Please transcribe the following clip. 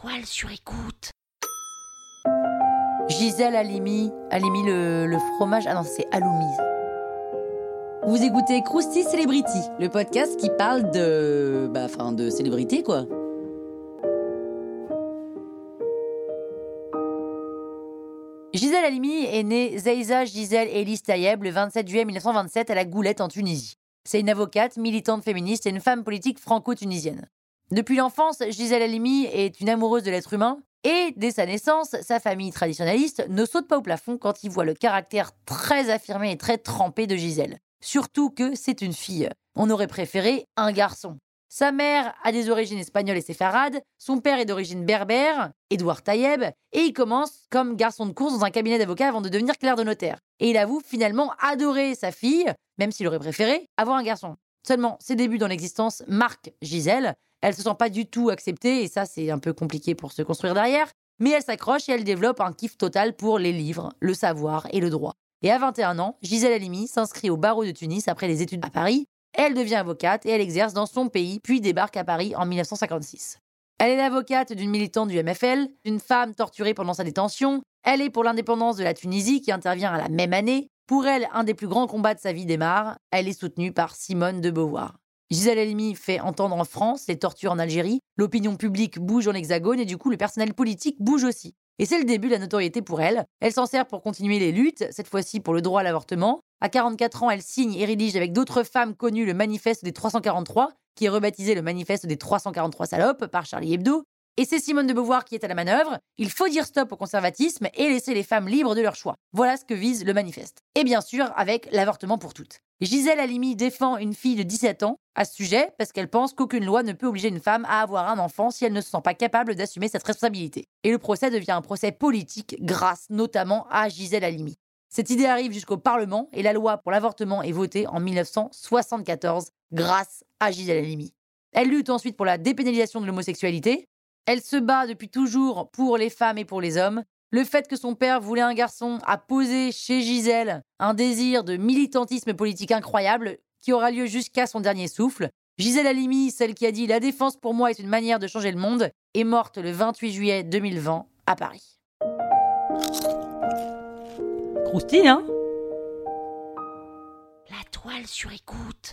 toile sur écoute. Gisèle Halimi, Halimi le, fromage, ah non c'est Aloumi. Vous écoutez Krusty Celebrity, le podcast qui parle de, bah, enfin de célébrité quoi. Gisèle Halimi est née Zeiza Gisèle Elis Tayeb le 27 juillet 1927 à la Goulette en Tunisie. C'est une avocate, militante féministe et une femme politique franco-tunisienne. Depuis l'enfance, Gisèle Halimi est une amoureuse de l'être humain et dès sa naissance, sa famille traditionnaliste ne saute pas au plafond quand il voit le caractère très affirmé et très trempé de Gisèle. Surtout que c'est une fille. On aurait préféré un garçon. Sa mère a des origines espagnoles et séfarades, son père est d'origine berbère, Édouard Tayeb, et il commence comme garçon de course dans un cabinet d'avocats avant de devenir clerc de notaire. Et il avoue finalement adorer sa fille, même s'il aurait préféré avoir un garçon. Seulement, ses débuts dans l'existence marquent Gisèle. Elle se sent pas du tout acceptée, et ça c'est un peu compliqué pour se construire derrière, mais elle s'accroche et elle développe un kiff total pour les livres, le savoir et le droit. Et à 21 ans, Gisèle Halimi s'inscrit au barreau de Tunis après les études à Paris elle devient avocate et elle exerce dans son pays, puis débarque à Paris en 1956. Elle est l'avocate d'une militante du MFL, d'une femme torturée pendant sa détention. Elle est pour l'indépendance de la Tunisie qui intervient à la même année. Pour elle, un des plus grands combats de sa vie démarre. Elle est soutenue par Simone de Beauvoir. Gisèle Halimi fait entendre en France les tortures en Algérie. L'opinion publique bouge en hexagone et du coup le personnel politique bouge aussi. Et c'est le début de la notoriété pour elle. Elle s'en sert pour continuer les luttes, cette fois-ci pour le droit à l'avortement. À 44 ans, elle signe et rédige avec d'autres femmes connues le manifeste des 343, qui est rebaptisé le manifeste des 343 salopes par Charlie Hebdo. Et c'est Simone de Beauvoir qui est à la manœuvre. Il faut dire stop au conservatisme et laisser les femmes libres de leur choix. Voilà ce que vise le manifeste. Et bien sûr, avec l'avortement pour toutes. Gisèle Halimi défend une fille de 17 ans à ce sujet parce qu'elle pense qu'aucune loi ne peut obliger une femme à avoir un enfant si elle ne se sent pas capable d'assumer cette responsabilité. Et le procès devient un procès politique grâce notamment à Gisèle Halimi. Cette idée arrive jusqu'au Parlement et la loi pour l'avortement est votée en 1974 grâce à Gisèle Halimi. Elle lutte ensuite pour la dépénalisation de l'homosexualité, elle se bat depuis toujours pour les femmes et pour les hommes. Le fait que son père voulait un garçon a posé chez Gisèle un désir de militantisme politique incroyable qui aura lieu jusqu'à son dernier souffle. Gisèle Halimi, celle qui a dit La défense pour moi est une manière de changer le monde, est morte le 28 juillet 2020 à Paris. Croustille, hein? La toile sur écoute.